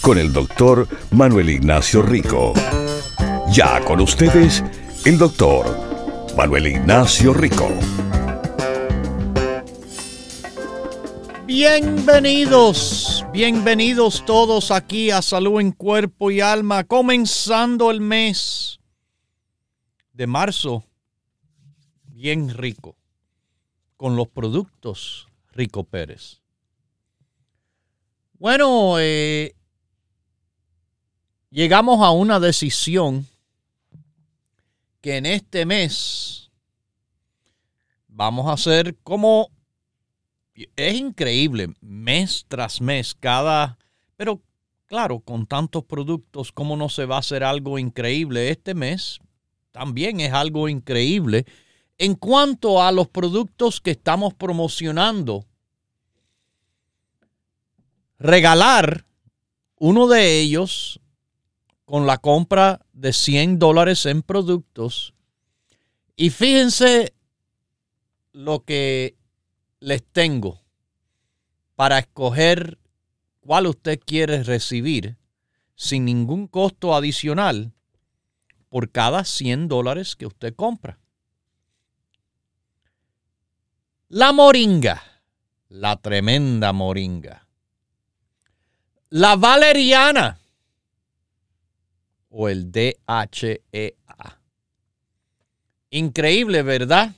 con el doctor Manuel Ignacio Rico. Ya con ustedes, el doctor Manuel Ignacio Rico. Bienvenidos, bienvenidos todos aquí a Salud en Cuerpo y Alma, comenzando el mes de marzo, bien rico, con los productos Rico Pérez. Bueno, eh, llegamos a una decisión que en este mes vamos a hacer como es increíble, mes tras mes, cada, pero claro, con tantos productos, ¿cómo no se va a hacer algo increíble este mes? También es algo increíble en cuanto a los productos que estamos promocionando. Regalar uno de ellos con la compra de 100 dólares en productos. Y fíjense lo que les tengo para escoger cuál usted quiere recibir sin ningún costo adicional por cada 100 dólares que usted compra. La moringa, la tremenda moringa. La valeriana, o el DHEA. Increíble, ¿verdad?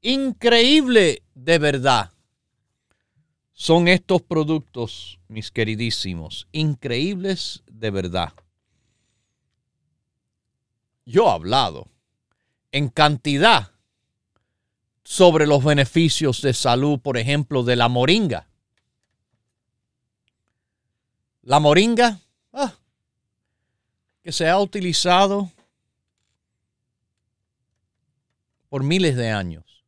Increíble de verdad. Son estos productos, mis queridísimos, increíbles de verdad. Yo he hablado en cantidad sobre los beneficios de salud, por ejemplo, de la moringa. La moringa, que se ha utilizado por miles de años.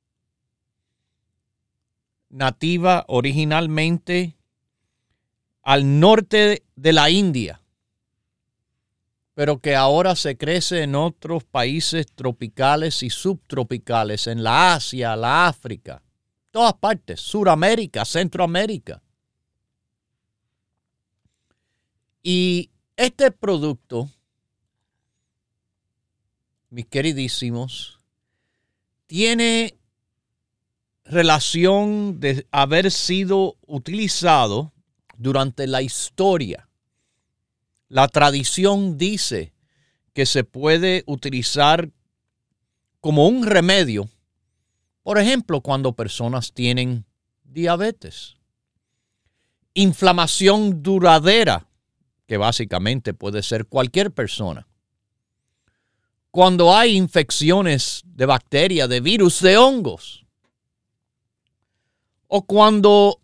Nativa originalmente al norte de la India, pero que ahora se crece en otros países tropicales y subtropicales, en la Asia, la África, todas partes, Suramérica, Centroamérica. Y este producto mis queridísimos, tiene relación de haber sido utilizado durante la historia. La tradición dice que se puede utilizar como un remedio, por ejemplo, cuando personas tienen diabetes, inflamación duradera, que básicamente puede ser cualquier persona, cuando hay infecciones de bacterias, de virus, de hongos. O cuando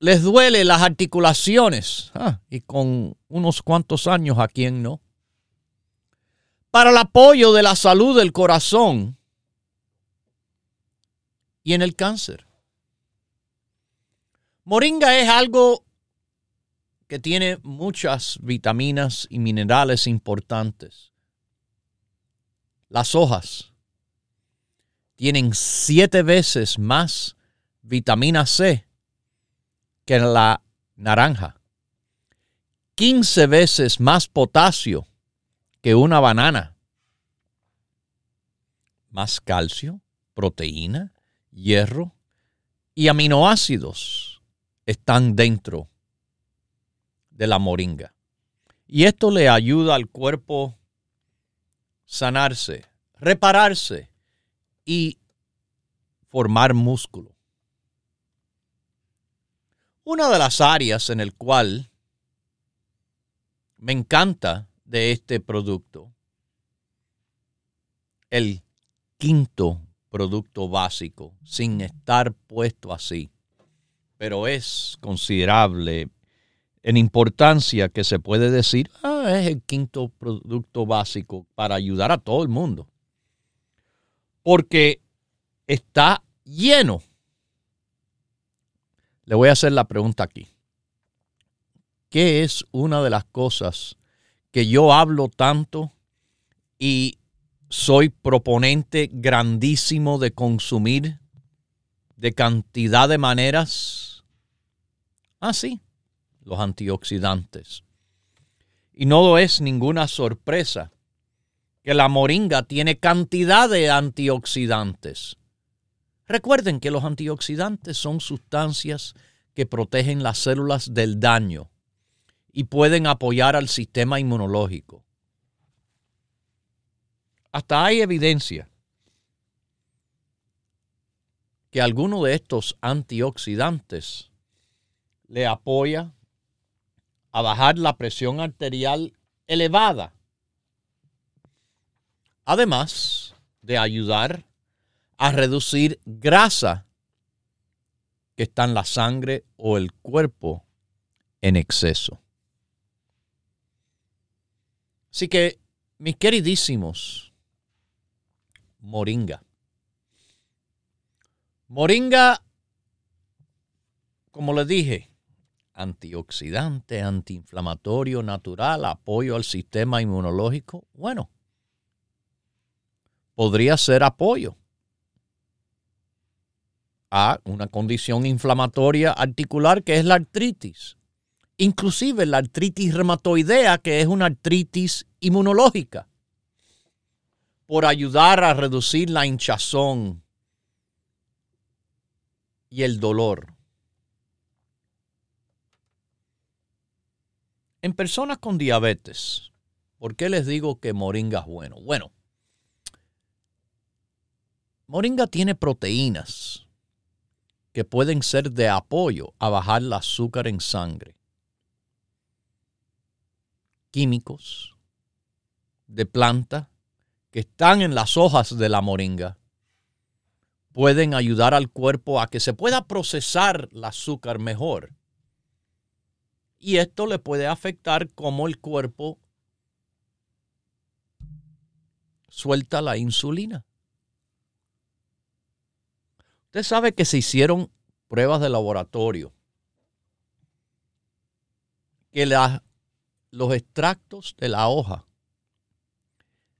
les duele las articulaciones. Ah, y con unos cuantos años a quien no. Para el apoyo de la salud del corazón y en el cáncer. Moringa es algo que tiene muchas vitaminas y minerales importantes las hojas tienen siete veces más vitamina C que la naranja. 15 veces más potasio que una banana. Más calcio, proteína, hierro y aminoácidos están dentro de la moringa. Y esto le ayuda al cuerpo sanarse, repararse y formar músculo. Una de las áreas en el cual me encanta de este producto, el quinto producto básico, sin estar puesto así, pero es considerable en importancia que se puede decir, ah, es el quinto producto básico para ayudar a todo el mundo. Porque está lleno. Le voy a hacer la pregunta aquí. ¿Qué es una de las cosas que yo hablo tanto y soy proponente grandísimo de consumir de cantidad de maneras? Ah, sí, los antioxidantes. Y no es ninguna sorpresa que la moringa tiene cantidad de antioxidantes. Recuerden que los antioxidantes son sustancias que protegen las células del daño y pueden apoyar al sistema inmunológico. Hasta hay evidencia que alguno de estos antioxidantes le apoya a bajar la presión arterial elevada. Además de ayudar a reducir grasa que está en la sangre o el cuerpo en exceso. Así que, mis queridísimos, moringa. Moringa, como les dije, antioxidante, antiinflamatorio natural, apoyo al sistema inmunológico, bueno, podría ser apoyo a una condición inflamatoria articular que es la artritis. Inclusive la artritis reumatoidea, que es una artritis inmunológica, por ayudar a reducir la hinchazón y el dolor. En personas con diabetes, ¿por qué les digo que moringa es bueno? Bueno, moringa tiene proteínas que pueden ser de apoyo a bajar el azúcar en sangre. Químicos de planta que están en las hojas de la moringa pueden ayudar al cuerpo a que se pueda procesar el azúcar mejor y esto le puede afectar cómo el cuerpo suelta la insulina. Usted sabe que se hicieron pruebas de laboratorio, que los extractos de la hoja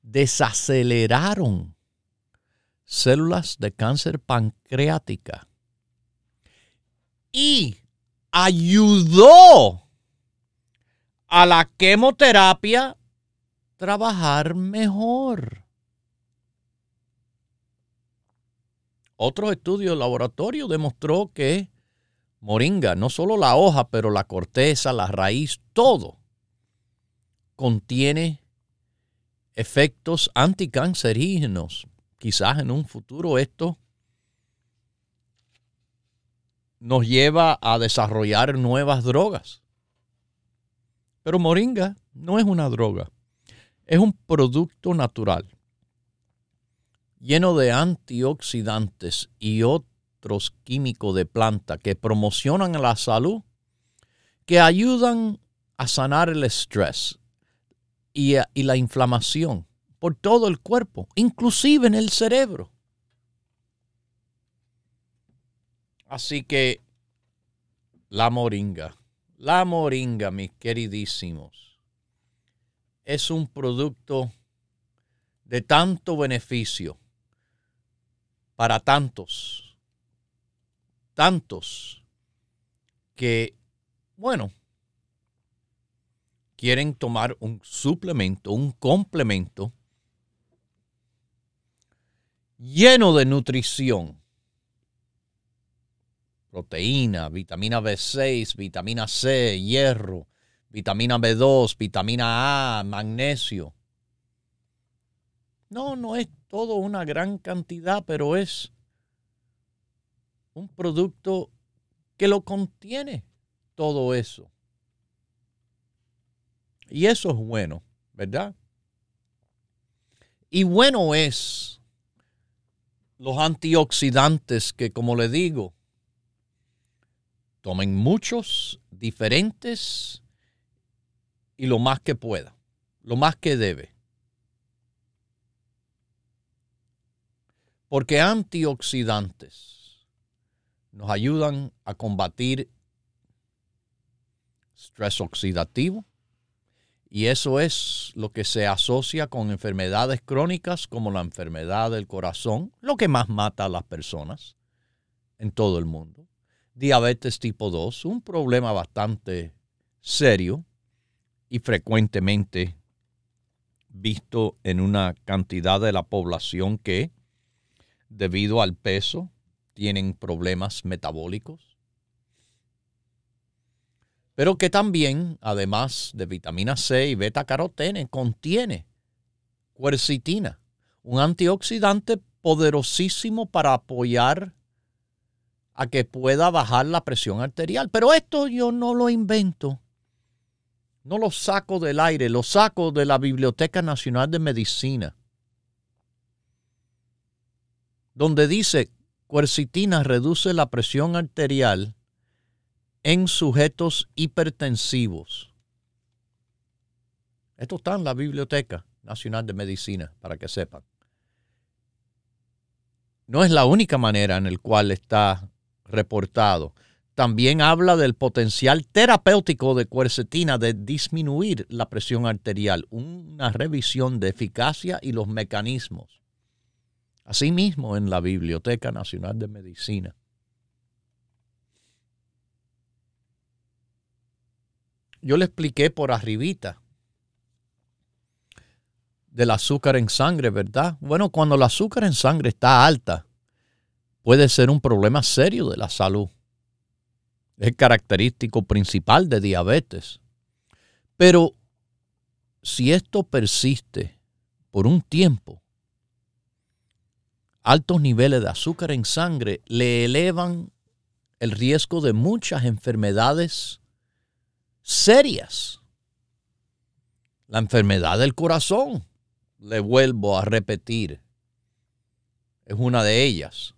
desaceleraron células de cáncer pancreática y ayudó a la quimioterapia trabajar mejor. Otro estudio de laboratorio demostró que moringa, no solo la hoja, pero la corteza, la raíz, todo contiene efectos anticancerígenos. Quizás en un futuro esto nos lleva a desarrollar nuevas drogas. Pero moringa no es una droga, es un producto natural lleno de antioxidantes y otros químicos de planta que promocionan la salud, que ayudan a sanar el estrés y, la inflamación por todo el cuerpo, inclusive en el cerebro. Así que la moringa la moringa, mis queridísimos, es un producto de tanto beneficio para tantos, tantos que, bueno, quieren tomar un suplemento, un complemento lleno de nutrición proteína, vitamina B6, vitamina C, hierro, vitamina B2, vitamina A, magnesio. No, no es todo una gran cantidad, pero es un producto que lo contiene todo eso. Y eso es bueno, ¿verdad? Y bueno es los antioxidantes que, como le digo, tomen muchos diferentes y lo más que pueda, lo más que debe. Porque antioxidantes nos ayudan a combatir estrés oxidativo, y eso es lo que se asocia con enfermedades crónicas como la enfermedad del corazón, lo que más mata a las personas en todo el mundo. Diabetes tipo 2, un problema bastante serio y frecuentemente visto en una cantidad de la población que, debido al peso, tienen problemas metabólicos. Pero que también, además de vitamina C y beta carotene, contiene quercitina, un antioxidante poderosísimo para apoyar a que pueda bajar la presión arterial. Pero esto yo no lo invento, no lo saco del aire, lo saco de la Biblioteca Nacional de Medicina, donde dice quercitina reduce la presión arterial en sujetos hipertensivos. Esto está en la Biblioteca Nacional de Medicina, para que sepan. No es la única manera en la cual está reportado. También habla del potencial terapéutico de cuercetina de disminuir la presión arterial, una revisión de eficacia y los mecanismos. Asimismo, en la Biblioteca Nacional de Medicina. yo le expliqué por arribita del azúcar en sangre, ¿verdad? Bueno, cuando el azúcar en sangre está alta, puede ser un problema serio de la salud. Es característico principal de diabetes. Pero si esto persiste por un tiempo, altos niveles de azúcar en sangre le elevan el riesgo de muchas enfermedades serias. La enfermedad del corazón, le vuelvo a repetir, es una de ellas.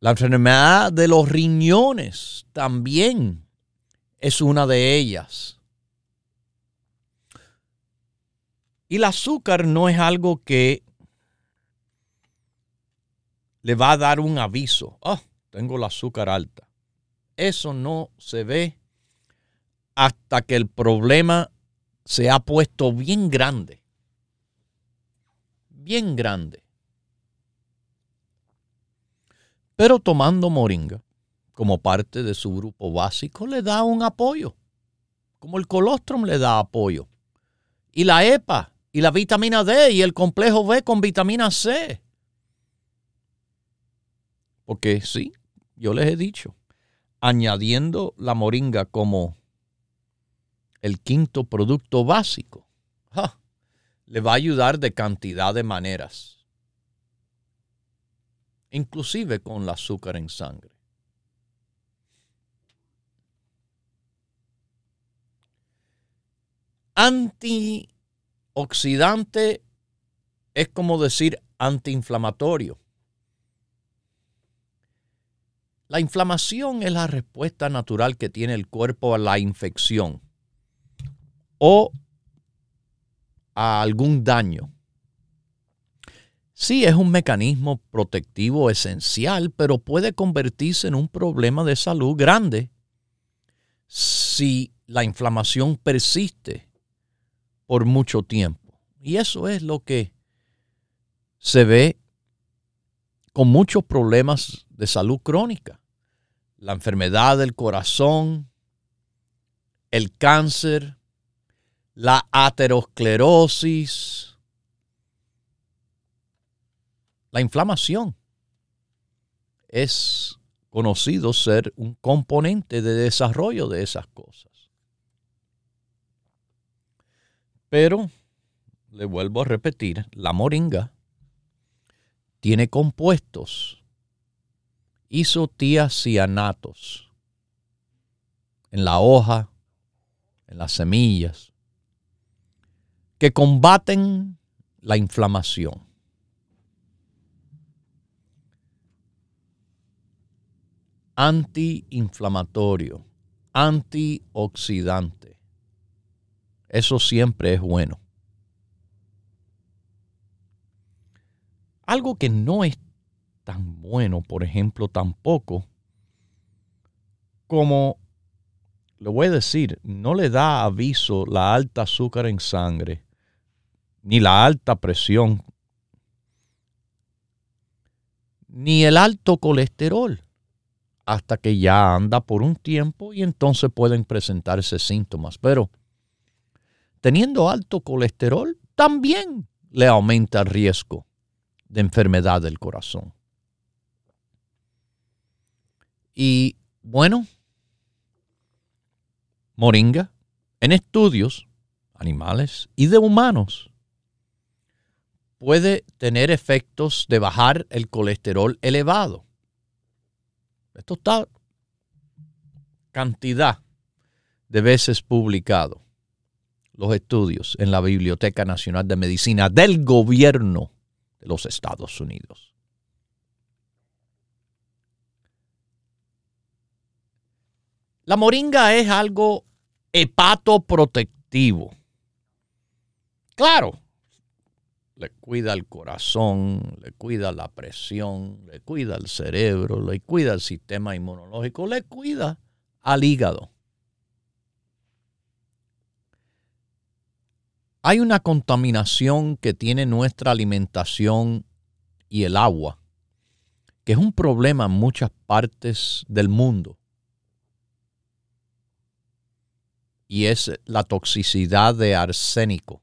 La enfermedad de los riñones también es una de ellas. Y el azúcar no es algo que le va a dar un aviso. Ah, tengo el azúcar alta. Eso no se ve hasta que el problema se ha puesto bien grande. Bien grande. Pero tomando moringa como parte de su grupo básico le da un apoyo, como el colostrum le da apoyo. Y la EPA, y la vitamina D, y el complejo B con vitamina C. Porque sí, yo les he dicho, añadiendo la moringa como el quinto producto básico, le va a ayudar de cantidad de maneras, inclusive con el azúcar en sangre. Antioxidante es como decir antiinflamatorio. La inflamación es la respuesta natural que tiene el cuerpo a la infección o a algún daño. Sí, es un mecanismo protectivo esencial, pero puede convertirse en un problema de salud grande si la inflamación persiste por mucho tiempo. Y eso es lo que se ve con muchos problemas de salud crónica. La enfermedad del corazón, el cáncer, la aterosclerosis, la inflamación. Es conocido ser un componente de desarrollo de esas cosas. Pero, le vuelvo a repetir, la moringa tiene compuestos isotiacianatos en la hoja, en las semillas, que combaten la inflamación. Antiinflamatorio, antioxidante. Eso siempre es bueno. Algo que no es tan bueno, por ejemplo, tampoco, como, lo voy a decir, no le da aviso la alta azúcar en sangre, ni la alta presión, ni el alto colesterol, hasta que ya anda por un tiempo y entonces pueden presentarse síntomas. Pero teniendo alto colesterol, también le aumenta el riesgo de enfermedad del corazón. Y bueno, moringa en estudios animales y de humanos puede tener efectos de bajar el colesterol elevado. Esto está cantidad de veces publicado los estudios en la Biblioteca Nacional de Medicina del gobierno de los Estados Unidos. La moringa es algo hepatoprotectivo. Claro, le cuida el corazón, le cuida la presión, le cuida el cerebro, le cuida el sistema inmunológico, le cuida al hígado. Hay una contaminación que tiene nuestra alimentación y el agua, que es un problema en muchas partes del mundo. y es la toxicidad de arsénico.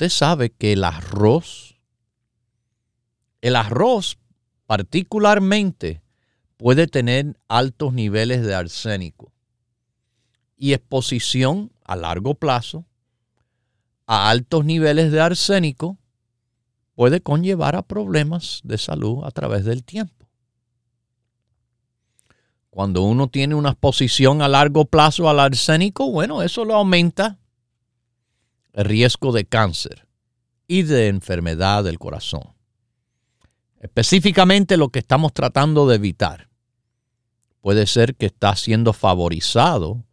Usted sabe que el arroz, el arroz particularmente puede tener altos niveles de arsénico y exposición a largo plazo a altos niveles de arsénico puede conllevar a problemas de salud a través del tiempo. Cuando uno tiene una exposición a largo plazo al arsénico, bueno, eso lo aumenta el riesgo de cáncer y de enfermedad del corazón. Específicamente lo que estamos tratando de evitar puede ser que está siendo favorizado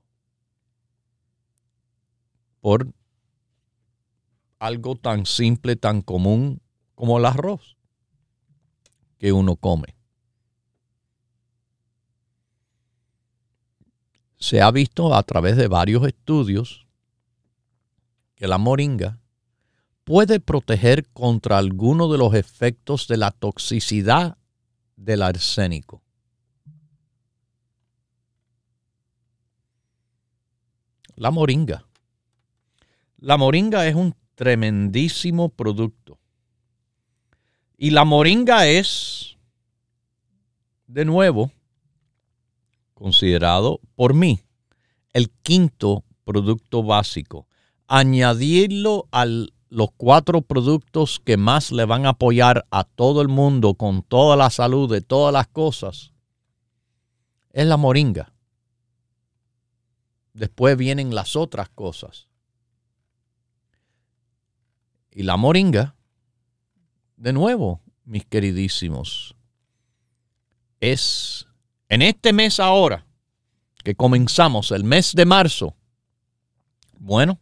por algo tan simple, tan común como el arroz que uno come. se ha visto a través de varios estudios que la moringa puede proteger contra alguno de los efectos de la toxicidad del arsénico. La moringa. La moringa es un tremendísimo producto. Y la moringa es, de nuevo, considerado por mí el quinto producto básico. Añadirlo a los cuatro productos que más le van a apoyar a todo el mundo con toda la salud de todas las cosas es la moringa. Después vienen las otras cosas. Y la moringa, de nuevo, mis queridísimos, es en este mes ahora, que comenzamos el mes de marzo, bueno,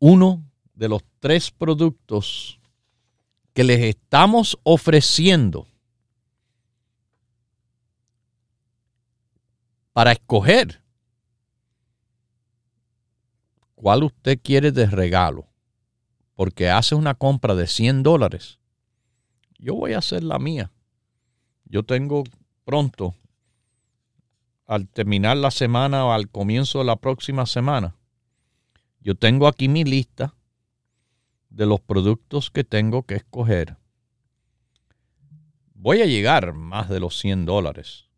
uno de los tres productos que les estamos ofreciendo para escoger cuál usted quiere de regalo, porque hace una compra de 100 dólares, yo voy a hacer la mía. Yo tengo pronto, al terminar la semana o al comienzo de la próxima semana, yo tengo aquí mi lista de los productos que tengo que escoger. Voy a llegar más de los 100 dólares.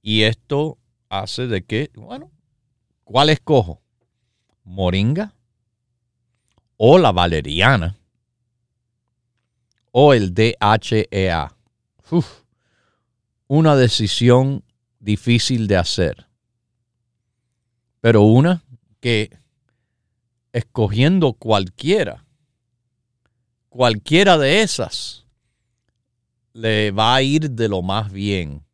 Y esto hace de que, bueno, ¿cuál escojo? Moringa o la valeriana o el DHEA. una decisión difícil de hacer, pero una que escogiendo cualquiera, cualquiera de esas, le va a ir de lo más bien.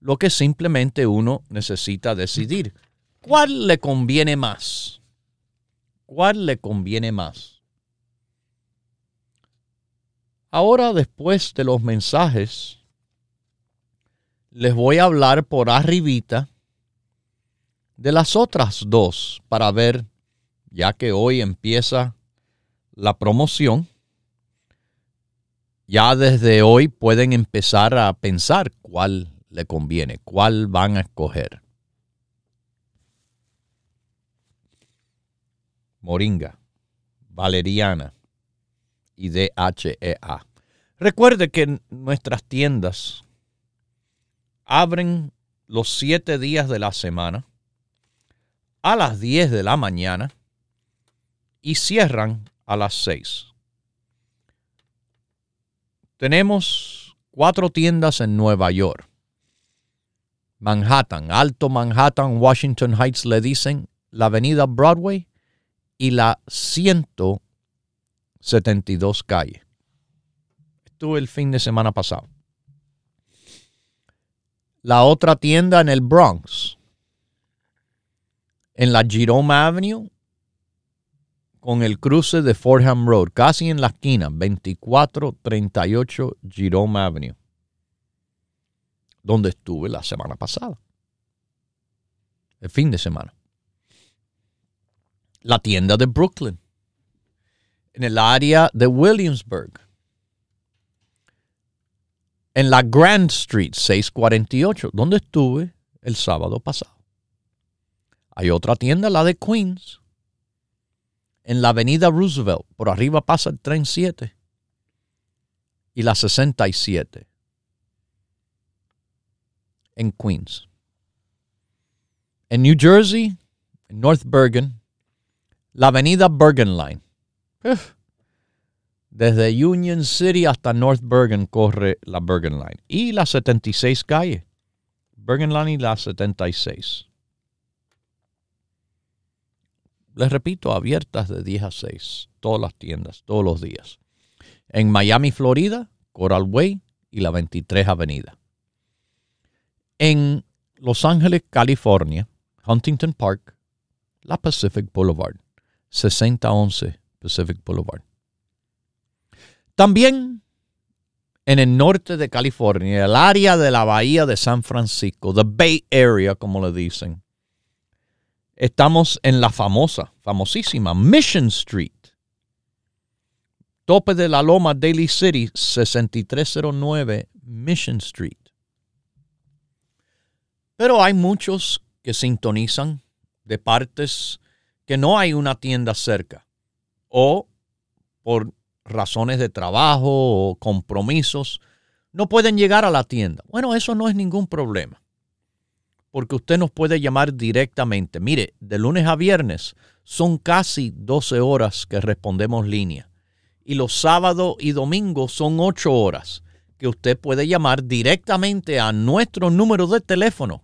Lo que simplemente uno necesita decidir. ¿Cuál le conviene más? ¿Cuál le conviene más? Ahora, después de los mensajes, les voy a hablar por arribita de las otras dos para ver, ya que hoy empieza la promoción, ya desde hoy pueden empezar a pensar cuál le conviene, cuál van a escoger. Moringa, valeriana y DHEA. Recuerde que nuestras tiendas abren los siete días de la semana a las 10 de la mañana y cierran a las 6. Tenemos cuatro tiendas en Nueva York. Manhattan, Alto Manhattan, Washington Heights le dicen, la avenida Broadway y la 172 calle. Estuve el fin de semana pasado. La otra tienda en el Bronx, en la Jerome Avenue, con el cruce de Fordham Road, casi en la esquina, 2438 Jerome Avenue, donde estuve la semana pasada, el fin de semana. La tienda de Brooklyn, en el área de Williamsburg, en la Grand Street 648, donde estuve el sábado pasado. Hay otra tienda, la de Queens, en la avenida Roosevelt. Por arriba pasa el tren 7 y la 67 en Queens. En New Jersey, en North Bergen, la avenida Bergen Line. Desde Union City hasta North Bergen corre la Bergen Line. Y la 76 calle. Bergen Line y la 76 les repito, abiertas de 10 a 6, todas las tiendas, todos los días. En Miami, Florida, Coral Way y la 23 Avenida. En Los Ángeles, California, Huntington Park, la Pacific Boulevard, 6011 Pacific Boulevard. También en el norte de California, el área de la bahía de San Francisco, the Bay Area, como le dicen, Estamos en la famosa, famosísima Mission Street. Tope de la Loma, Daily City, 6309 Mission Street. Pero hay muchos que sintonizan de partes que no hay una tienda cerca o por razones de trabajo o compromisos no pueden llegar a la tienda. Bueno, eso no es ningún problema porque usted nos puede llamar directamente. Mire, de lunes a viernes son casi 12 horas que respondemos línea. Y los sábados y domingos son 8 horas que usted puede llamar directamente a nuestro número de teléfono.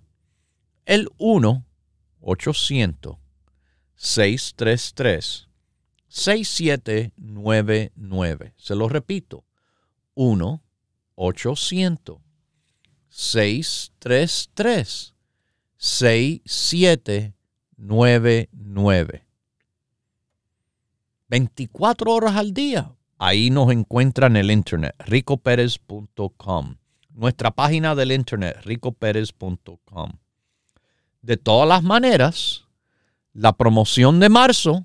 El 1-800-633-6799. Se lo repito. 1-800-633. 6799. 24 horas al día. Ahí nos encuentran en el internet, ricoperez.com. Nuestra página del internet, ricoperez.com. De todas las maneras, la promoción de marzo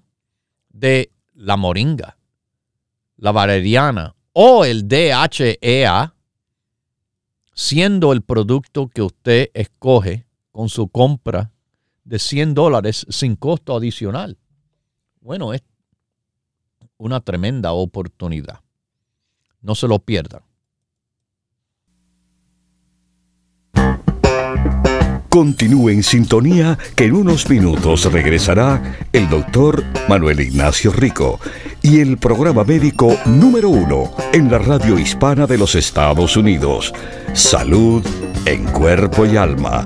de la moringa, la valeriana o el DHEA, siendo el producto que usted escoge, con su compra de 100 dólares sin costo adicional. Bueno, es una tremenda oportunidad. No se lo pierdan. Continúe en sintonía que en unos minutos regresará el doctor Manuel Ignacio Rico y el programa médico número uno en la radio hispana de los Estados Unidos. Salud en cuerpo y alma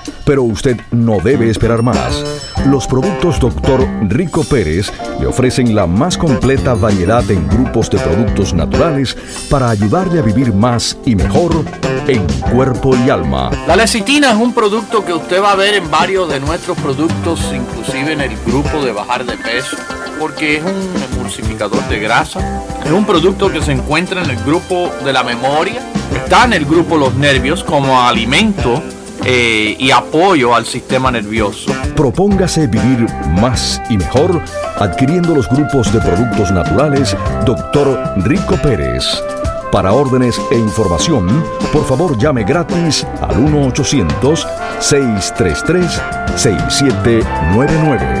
pero usted no debe esperar más. Los productos Dr. Rico Pérez le ofrecen la más completa variedad en grupos de productos naturales para ayudarle a vivir más y mejor en cuerpo y alma. La lecitina es un producto que usted va a ver en varios de nuestros productos, inclusive en el grupo de bajar de peso, porque es un emulsificador de grasa. Es un producto que se encuentra en el grupo de la memoria, está en el grupo los nervios como alimento eh, y apoyo al sistema nervioso. Propóngase vivir más y mejor adquiriendo los grupos de productos naturales Dr. Rico Pérez. Para órdenes e información, por favor llame gratis al 1-800-633-6799.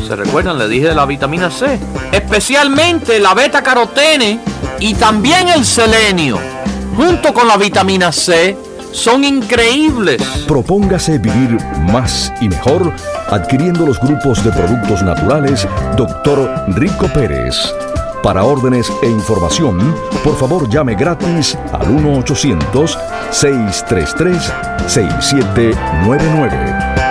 ¿Se recuerdan? Le dije de la vitamina C. Especialmente la beta carotene y también el selenio. Junto con la vitamina C son increíbles. Propóngase vivir más y mejor adquiriendo los grupos de productos naturales Dr. Rico Pérez. Para órdenes e información, por favor llame gratis al 1-800-633-6799.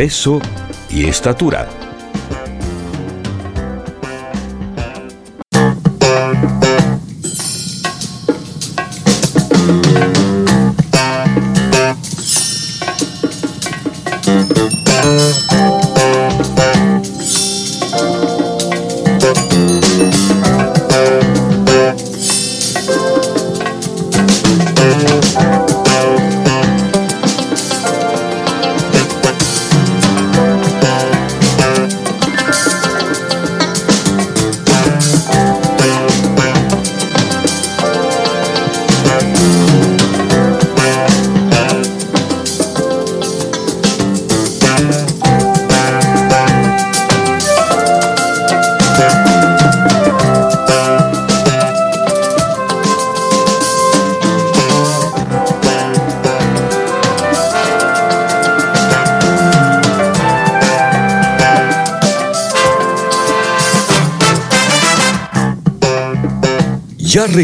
peso y estatura.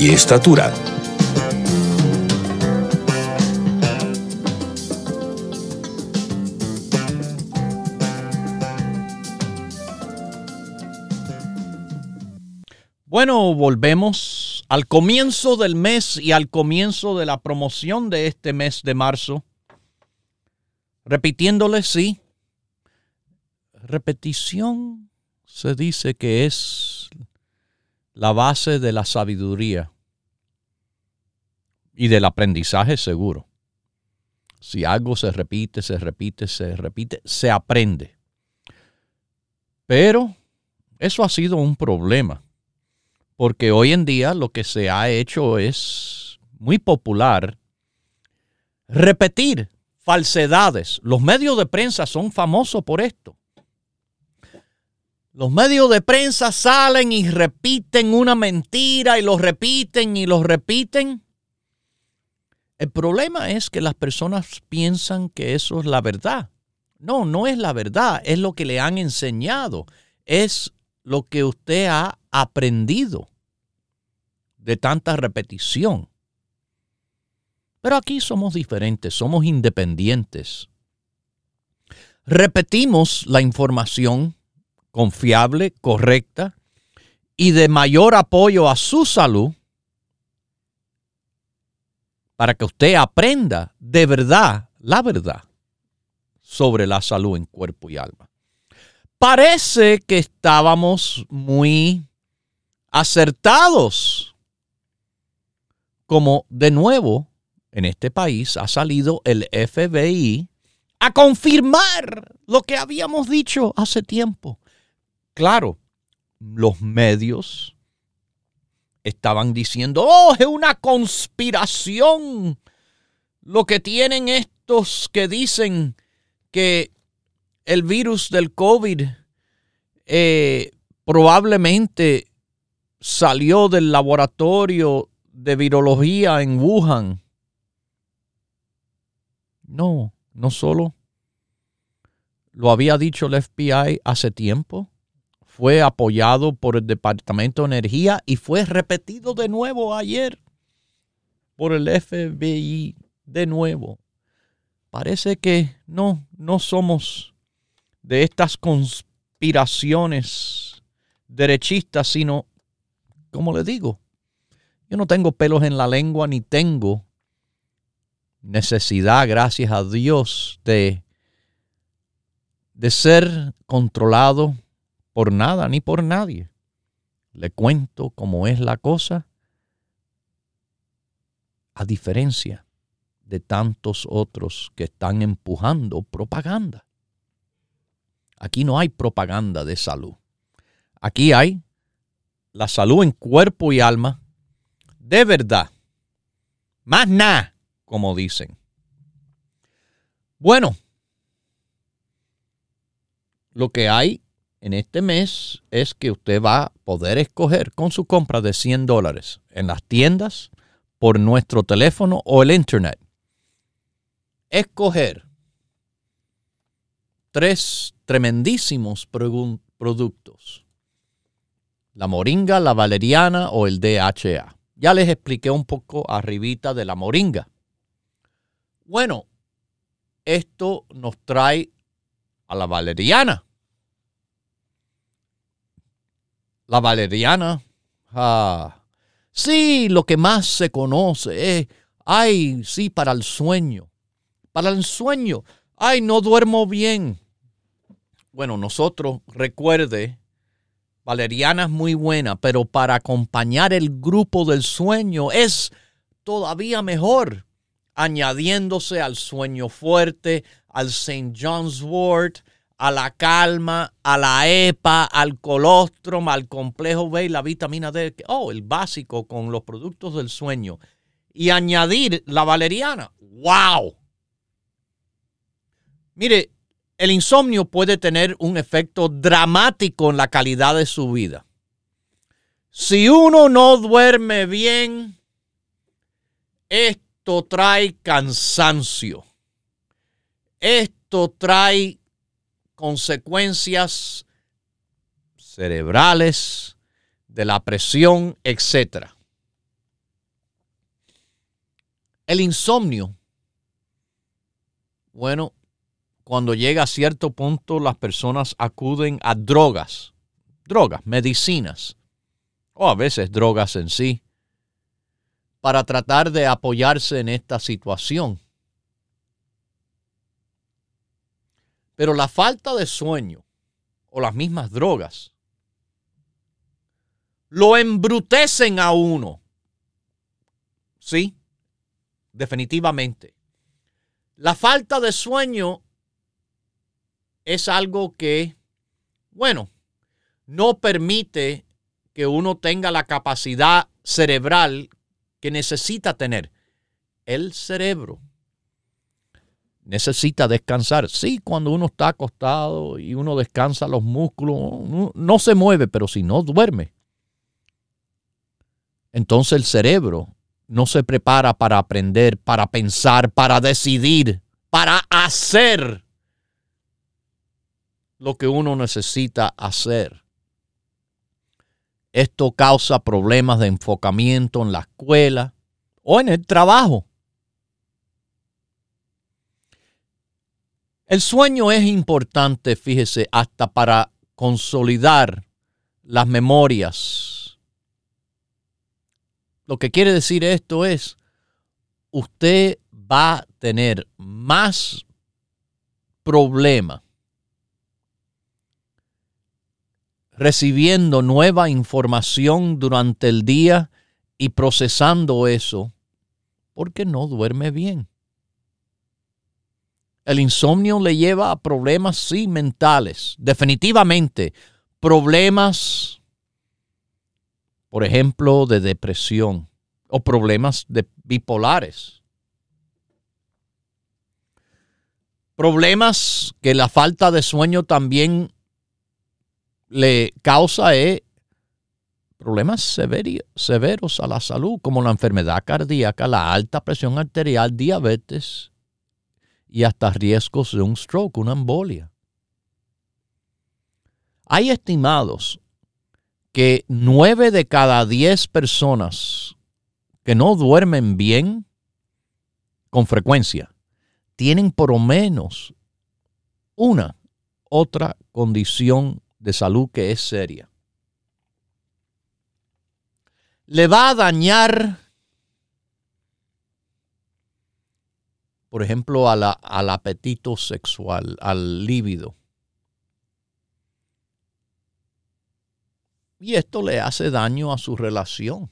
y estatura. Bueno, volvemos al comienzo del mes y al comienzo de la promoción de este mes de marzo. Repitiéndole, sí. Repetición se dice que es la base de la sabiduría y del aprendizaje seguro. Si algo se repite, se repite, se repite, se aprende. Pero eso ha sido un problema porque hoy en día lo que se ha hecho es muy popular repetir falsedades. Los medios de prensa son famosos por esto. Los medios de prensa salen y repiten una mentira y lo repiten y lo repiten. El problema es que las personas piensan que eso es la verdad. No, no es la verdad, es lo que le han enseñado, es lo que usted ha aprendido de tanta repetición. Pero aquí somos diferentes, somos independientes. Repetimos la información confiable, correcta y de mayor apoyo a su salud para que usted aprenda de verdad la verdad sobre la salud en cuerpo y alma. Parece que estábamos muy acertados como de nuevo en este país ha salido el FBI a confirmar lo que habíamos dicho hace tiempo. Claro, los medios estaban diciendo, oh, es una conspiración. Lo que tienen estos que dicen que el virus del COVID eh, probablemente salió del laboratorio de virología en Wuhan. No, no solo lo había dicho el FBI hace tiempo, fue apoyado por el Departamento de Energía y fue repetido de nuevo ayer por el FBI de nuevo. Parece que no, no somos de estas conspiraciones derechistas, sino, como le digo, yo no tengo pelos en la lengua ni tengo necesidad, gracias a Dios, de, de ser controlado por nada ni por nadie. Le cuento cómo es la cosa, a diferencia de tantos otros que están empujando propaganda. Aquí no hay propaganda de salud. Aquí hay la salud en cuerpo y alma de verdad. Más nada, como dicen. Bueno, lo que hay en este mes es que usted va a poder escoger con su compra de 100 dólares en las tiendas, por nuestro teléfono o el internet. Escoger tres tremendísimos productos. La moringa, la valeriana o el DHA. Ya les expliqué un poco arribita de la moringa. Bueno, esto nos trae a la valeriana. La valeriana, ah, sí, lo que más se conoce es, ay, sí, para el sueño. Para el sueño, ay, no duermo bien. Bueno, nosotros, recuerde, Valeriana es muy buena, pero para acompañar el grupo del sueño es todavía mejor, añadiéndose al sueño fuerte, al St. John's Wort, a la calma, a la EPA, al colostrum, al complejo B y la vitamina D, oh, el básico con los productos del sueño. Y añadir la valeriana. ¡Wow! Mire, el insomnio puede tener un efecto dramático en la calidad de su vida. Si uno no duerme bien, esto trae cansancio. Esto trae consecuencias cerebrales, de la presión, etc. El insomnio. Bueno, cuando llega a cierto punto las personas acuden a drogas, drogas, medicinas, o a veces drogas en sí, para tratar de apoyarse en esta situación. Pero la falta de sueño o las mismas drogas lo embrutecen a uno. Sí, definitivamente. La falta de sueño es algo que, bueno, no permite que uno tenga la capacidad cerebral que necesita tener. El cerebro necesita descansar. Sí, cuando uno está acostado y uno descansa los músculos, no, se mueve, pero si no duerme, entonces el cerebro no se prepara para aprender, para pensar, para decidir, para hacer lo que uno necesita hacer. Esto causa problemas de enfocamiento en la escuela o en el trabajo. El sueño es importante, fíjese, hasta para consolidar las memorias. Lo que quiere decir esto es, usted va a tener más problemas recibiendo nueva información durante el día y procesando eso porque no duerme bien. El insomnio le lleva a problemas, sí, mentales, definitivamente. Problemas, por ejemplo, de depresión o problemas de bipolares. Problemas que la falta de sueño también le causa eh, problemas severos a la salud, como la enfermedad cardíaca, la alta presión arterial, diabetes y hasta riesgos de un stroke, una embolia. Hay estimados que nueve de cada diez personas que no duermen bien con frecuencia tienen por lo menos una otra condición de salud que es seria. Le va a dañar, por ejemplo, al apetito sexual, al líbido. Y esto le hace daño a su relación.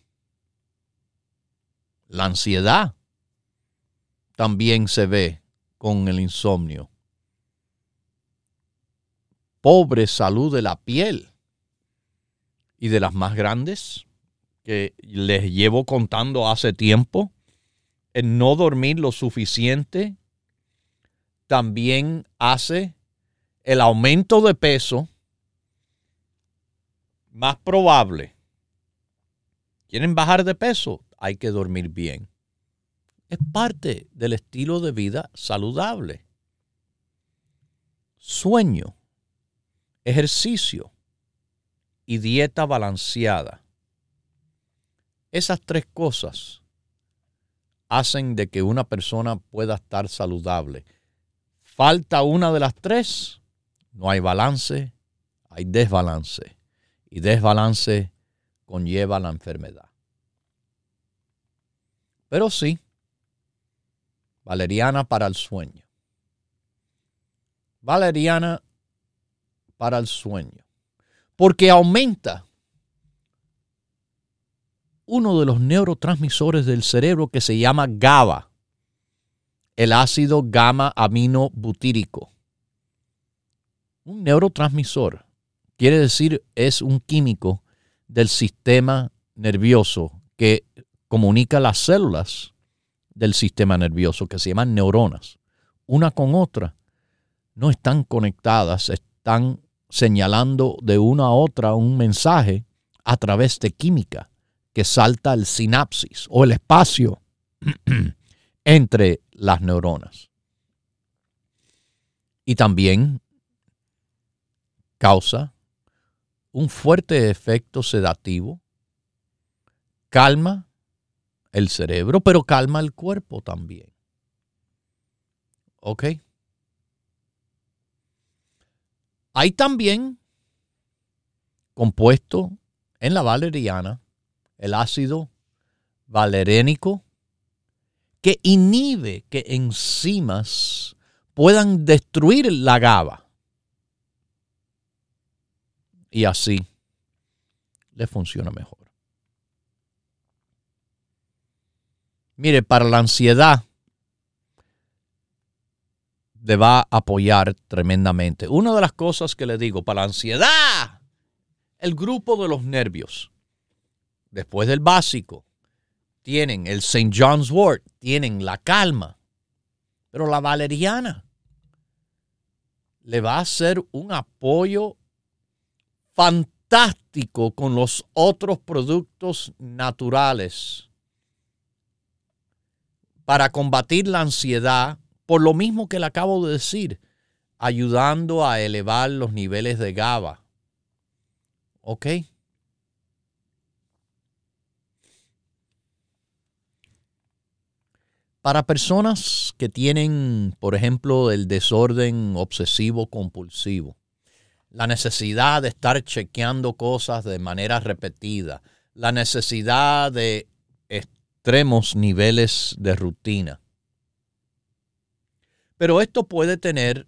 La ansiedad también se ve con el insomnio pobre salud de la piel y de las más grandes que les llevo contando hace tiempo, el no dormir lo suficiente también hace el aumento de peso más probable. ¿Quieren bajar de peso? Hay que dormir bien. Es parte del estilo de vida saludable. Sueño ejercicio y dieta balanceada. Esas tres cosas hacen de que una persona pueda estar saludable. Falta una de las tres, no hay balance, hay desbalance. Y desbalance conlleva la enfermedad. Pero sí, valeriana para el sueño. Valeriana para el sueño. Porque aumenta uno de los neurotransmisores del cerebro que se llama GABA, el ácido gamma amino butírico. Un neurotransmisor quiere decir es un químico del sistema nervioso que comunica las células del sistema nervioso que se llaman neuronas. Una con otra no están conectadas, están señalando de una a otra un mensaje a través de química que salta el sinapsis o el espacio entre las neuronas. Y también causa un fuerte efecto sedativo, calma el cerebro, pero calma el cuerpo también. ¿Ok? Hay también compuesto en la valeriana el ácido valerénico que inhibe que enzimas puedan destruir la GABA. Y así le funciona mejor. Mire, para la ansiedad le va a apoyar tremendamente. Una de las cosas que le digo, para la ansiedad, el grupo de los nervios, después del básico, tienen el St. John's Wort, tienen la calma, pero la valeriana le va a hacer un apoyo fantástico con los otros productos naturales para combatir la ansiedad por lo mismo que le acabo de decir, ayudando a elevar los niveles de GABA. ¿Ok? Para personas que tienen, por ejemplo, el desorden obsesivo compulsivo, la necesidad de estar chequeando cosas de manera repetida, la necesidad de extremos niveles de rutina, pero esto puede tener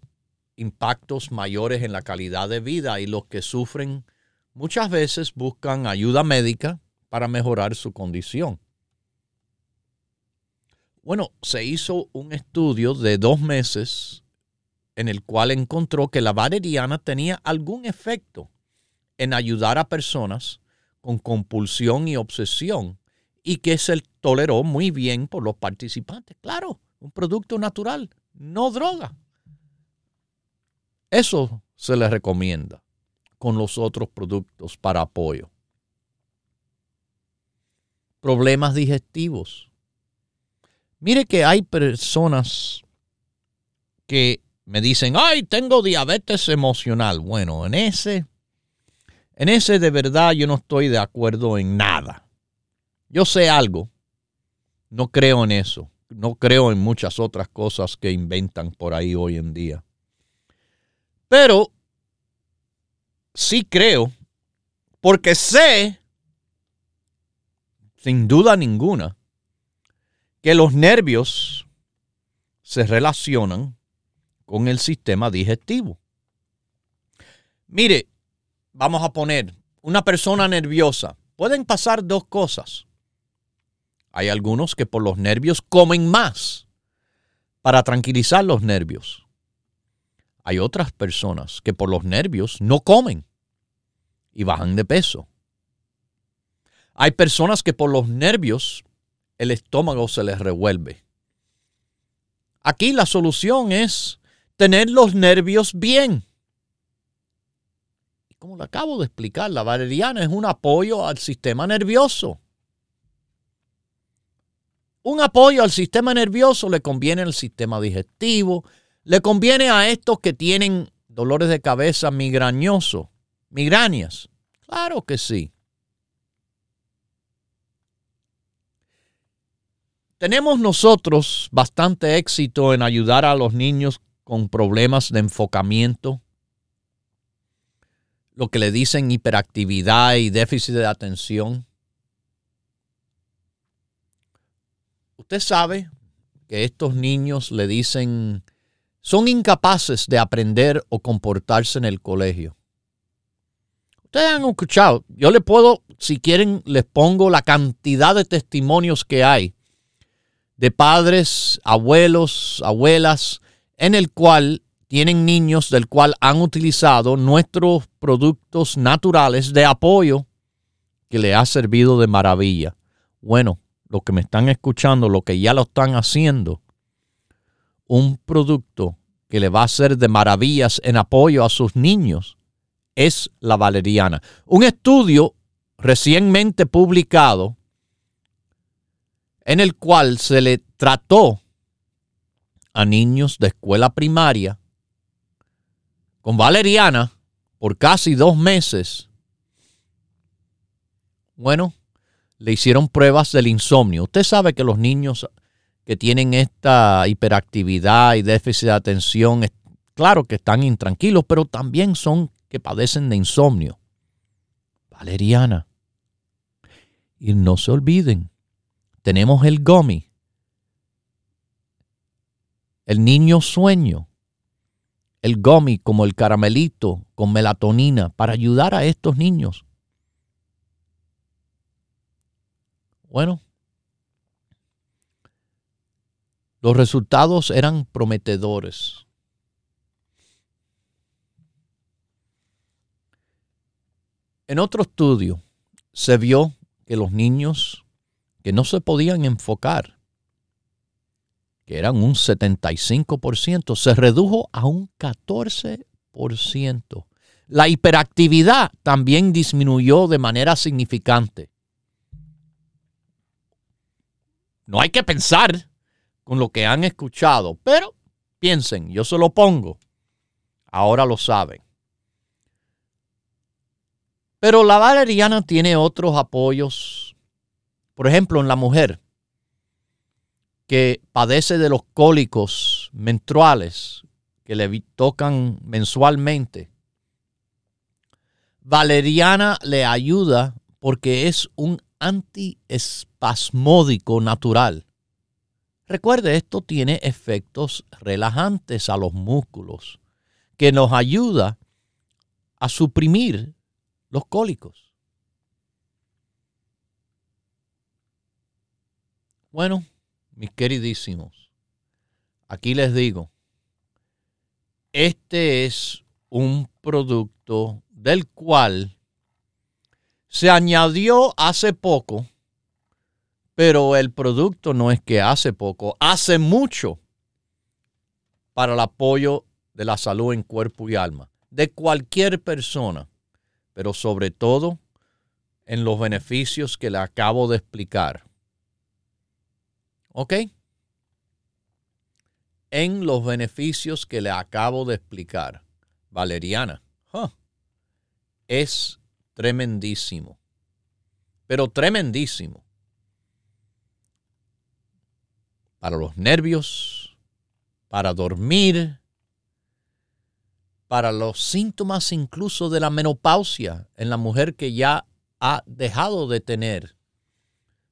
impactos mayores en la calidad de vida y los que sufren muchas veces buscan ayuda médica para mejorar su condición. Bueno, se hizo un estudio de dos meses en el cual encontró que la valeriana tenía algún efecto en ayudar a personas con compulsión y obsesión y que se toleró muy bien por los participantes. Claro, un producto natural no droga. Eso se le recomienda con los otros productos para apoyo. Problemas digestivos. Mire que hay personas que me dicen, ay, tengo diabetes emocional. Bueno, en ese, en ese de verdad yo no estoy de acuerdo en nada. Yo sé algo, no creo en eso no creo en muchas otras cosas que inventan por ahí hoy en día. Pero sí creo, porque sé, sin duda ninguna, que los nervios se relacionan con el sistema digestivo. Mire, vamos a poner una persona nerviosa. Pueden pasar dos cosas. Hay algunos que por los nervios comen más para tranquilizar los nervios. Hay otras personas que por los nervios no comen y bajan de peso. Hay personas que por los nervios el estómago se les revuelve. Aquí la solución es tener los nervios bien. Como le acabo de explicar, la valeriana es un apoyo al sistema nervioso. Un apoyo al sistema nervioso le conviene al sistema digestivo, le conviene a estos que tienen dolores de cabeza migrañoso, migrañas. Claro que sí. Tenemos nosotros bastante éxito en ayudar a los niños con problemas de enfocamiento, lo que le dicen hiperactividad y déficit de atención. Usted sabe que estos niños le dicen, son incapaces de aprender o comportarse en el colegio. Ustedes han escuchado, yo le puedo, si quieren, les pongo la cantidad de testimonios que hay de padres, abuelos, abuelas, en el cual tienen niños del cual han utilizado nuestros productos naturales de apoyo que le ha servido de maravilla. Bueno, los que me están escuchando, los que ya lo están haciendo, un producto que le va a hacer de maravillas en apoyo a sus niños es la valeriana. Un estudio recientemente publicado en el cual se le trató a niños de escuela primaria con valeriana por casi dos meses. Bueno, le hicieron pruebas del insomnio. Usted sabe que los niños que tienen esta hiperactividad y déficit de atención, claro que están intranquilos, pero también son que padecen de insomnio. Valeriana. Y no se olviden, tenemos el gummy, el niño sueño, el gummy como el caramelito con melatonina para ayudar a estos niños. Bueno, los resultados eran prometedores. En otro estudio se vio que los niños que no se podían enfocar, que eran un 75%, se redujo a un 14%. La hiperactividad también disminuyó de manera significante. No hay que pensar con lo que han escuchado, pero piensen, yo se lo pongo. Ahora lo saben. Pero la valeriana tiene otros apoyos. Por ejemplo, en la mujer que padece de los cólicos menstruales que le tocan mensualmente. Valeriana le ayuda porque es un antiespasmódico natural. Recuerde, esto tiene efectos relajantes a los músculos que nos ayuda a suprimir los cólicos. Bueno, mis queridísimos, aquí les digo, este es un producto del cual se añadió hace poco, pero el producto no es que hace poco, hace mucho para el apoyo de la salud en cuerpo y alma de cualquier persona pero sobre todo en los beneficios que le acabo de explicar. ¿Ok? En los beneficios que le acabo de explicar. Valeriana. Es tremendísimo. Pero tremendísimo. Para los nervios, para dormir, para los síntomas incluso de la menopausia en la mujer que ya ha dejado de tener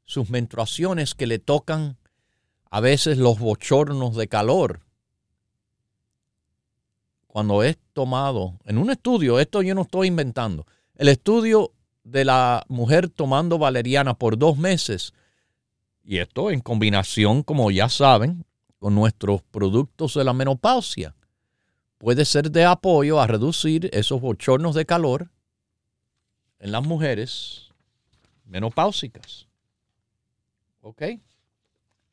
sus menstruaciones que le tocan a veces los bochornos de calor. Cuando es tomado, en un estudio, esto yo no estoy inventando, el estudio de la mujer tomando valeriana por dos meses, y esto en combinación, como ya saben, con nuestros productos de la menopausia puede ser de apoyo a reducir esos bochornos de calor en las mujeres menopáusicas. ¿Ok?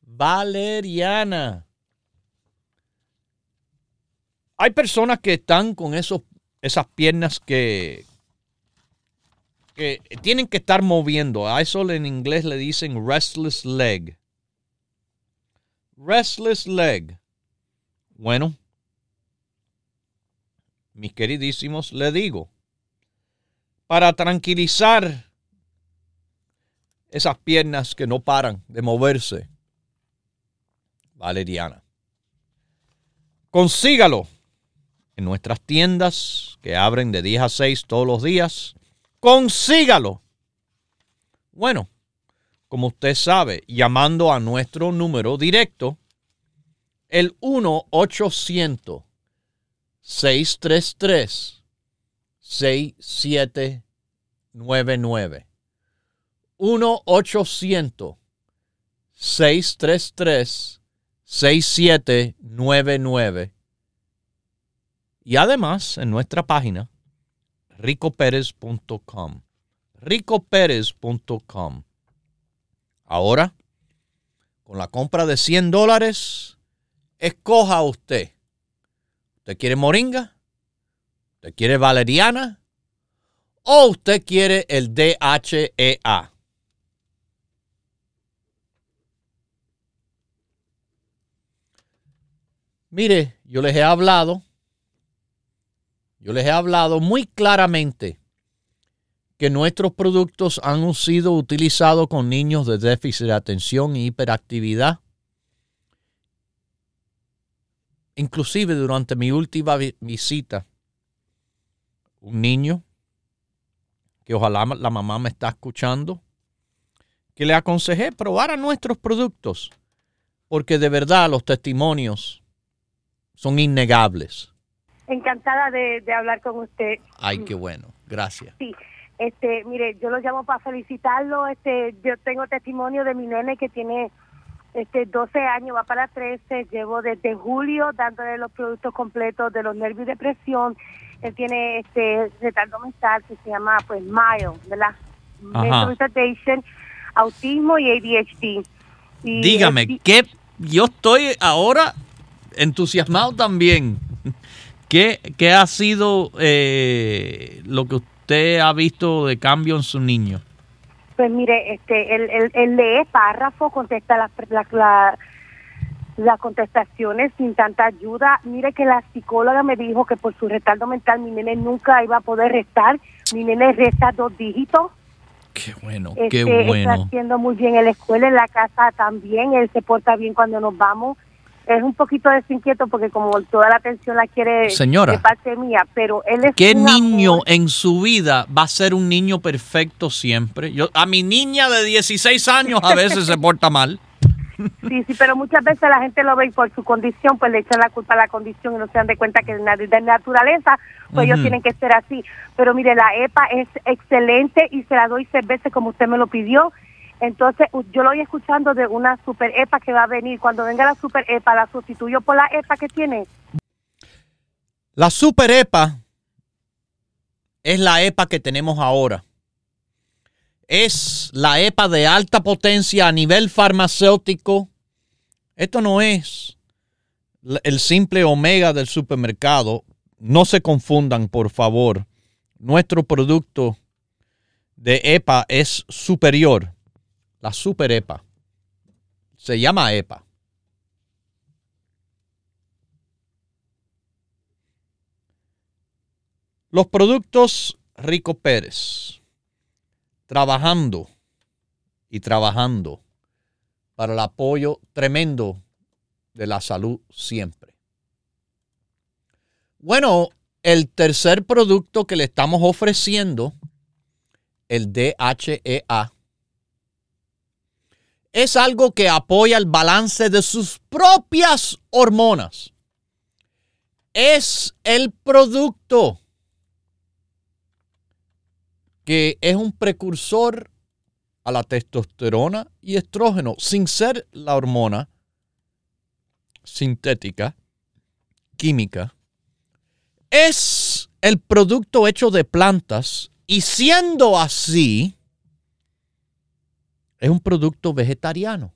Valeriana. Hay personas que están con esos, esas piernas que, que tienen que estar moviendo. A eso en inglés le dicen restless leg. Restless leg. Bueno, mis queridísimos, le digo, para tranquilizar esas piernas que no paran de moverse, Valeriana. Consígalo en nuestras tiendas que abren de 10 a 6 todos los días. Consígalo. Bueno, como usted sabe, llamando a nuestro número directo, el 1 800 633 6799 1 800 633 6799 y además en nuestra página ricoperez.com ricoperez.com ahora con la compra de 100 dólares escoja usted ¿Usted quiere moringa? ¿Usted quiere valeriana? o usted quiere el DHEA. Mire, yo les he hablado, yo les he hablado muy claramente que nuestros productos han sido utilizados con niños de déficit de atención y hiperactividad. Inclusive durante mi última visita, un niño, que ojalá la mamá me está escuchando, que le aconsejé probar a nuestros productos, porque de verdad los testimonios son innegables. Encantada de, hablar con usted. Ay, qué bueno, gracias. Sí, este, mire, yo lo llamo para felicitarlo. Este, yo tengo testimonio de mi nene que tiene este 12 años, va para 13. Llevo desde julio dándole los productos completos de los nervios y depresión. Él tiene este retardo mental que se llama, pues, MILD, ¿verdad? Mental autismo y ADHD. Dígame, ¿qué? Yo estoy ahora entusiasmado también. ¿Qué, qué ha sido eh, lo que usted ha visto de cambio en su niño? Pues mire, este, él, lee párrafo, contesta las la, las contestaciones sin tanta ayuda. Mire que la psicóloga me dijo que por su retardo mental mi nene nunca iba a poder restar. Mi nene resta dos dígitos. Qué bueno, qué bueno. Está haciendo muy bien en la escuela, en la casa también. Él se porta bien cuando nos vamos es un poquito desinquieto porque como toda la atención la quiere Señora, de parte mía, pero él es ¿Qué niño en su vida va a ser un niño perfecto siempre? Yo a mi niña de 16 años a veces se porta mal. Sí, sí, pero muchas veces la gente lo ve y por su condición, pues le echan la culpa a la condición y no se dan de cuenta que de naturaleza, pues ellos tienen que ser así. Pero mire, la EPA es excelente y se la doy seis veces como usted me lo pidió entonces, yo lo voy escuchando de una super EPA que va a venir. Cuando venga la super EPA, ¿la sustituyo por la EPA que tiene? La super EPA es la EPA que tenemos ahora. Es la EPA de alta potencia a nivel farmacéutico. Esto no es el simple omega del supermercado. No se confundan, por favor. Nuestro producto de EPA es superior la super EPA. Se llama EPA. Los productos Rico Pérez, trabajando y trabajando para el apoyo tremendo de la salud siempre. Bueno, el tercer producto que le estamos ofreciendo, el DHEA, es algo que apoya el balance de sus propias hormonas. Es el producto que es un precursor a la testosterona y estrógeno sin ser la hormona sintética, química. Es el producto hecho de plantas y siendo así, es un producto vegetariano.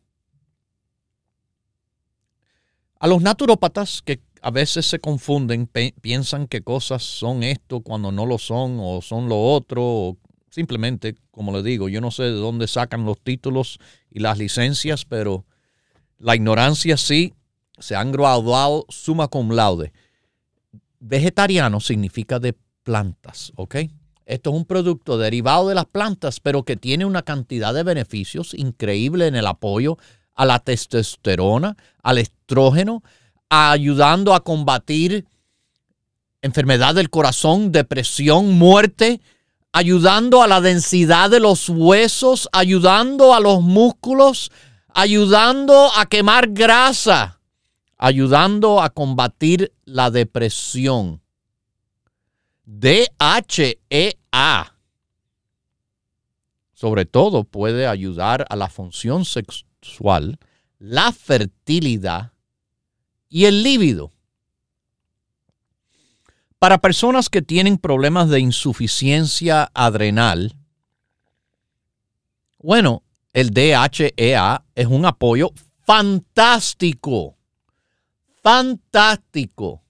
A los naturópatas que a veces se confunden, piensan que cosas son esto cuando no lo son o son lo otro. simplemente, como le digo, yo no sé de dónde sacan los títulos y las licencias, pero la ignorancia sí se han graduado suma cum laude. Vegetariano significa de plantas, ¿ok? Esto es un producto derivado de las plantas, pero que tiene una cantidad de beneficios increíble en el apoyo a la testosterona, al estrógeno, ayudando a combatir enfermedad del corazón, depresión, muerte, ayudando a la densidad de los huesos, ayudando a los músculos, ayudando a quemar grasa, ayudando a combatir la depresión. DHEA. Sobre todo puede ayudar a la función sexual, la fertilidad y el líbido. Para personas que tienen problemas de insuficiencia adrenal, bueno, el DHEA es un apoyo fantástico, fantástico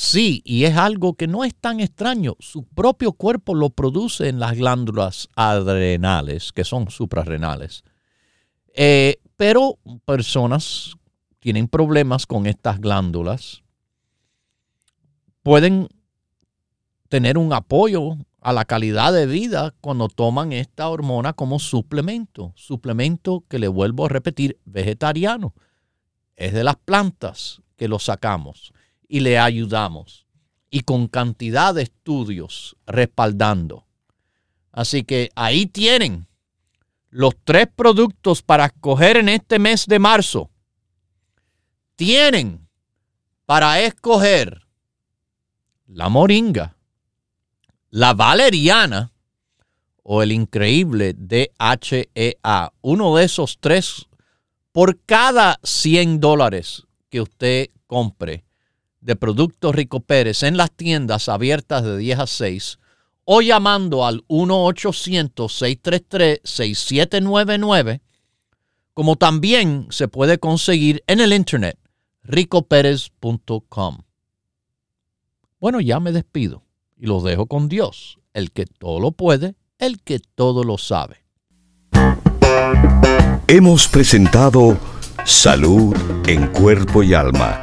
Sí, y es algo que no es tan extraño. Su propio cuerpo lo produce en las glándulas adrenales, que son suprarrenales. Eh, pero personas tienen problemas con estas glándulas pueden tener un apoyo a la calidad de vida cuando toman esta hormona como suplemento. Suplemento que le vuelvo a repetir, vegetariano. Es de las plantas que lo sacamos y le ayudamos. Y con cantidad de estudios respaldando. Así que ahí tienen los tres productos para escoger en este mes de marzo. Tienen para escoger la moringa, la valeriana o el increíble DHEA. Uno de esos tres por cada 100 dólares que usted compre de productos Rico Pérez en las tiendas abiertas de 10 a 6 o llamando al 1-800-633-6799, como también se puede conseguir en el internet ricoperez.com. Bueno, ya me despido y los dejo con Dios, el que todo lo puede, el que todo lo sabe. Hemos presentado Salud en Cuerpo y Alma,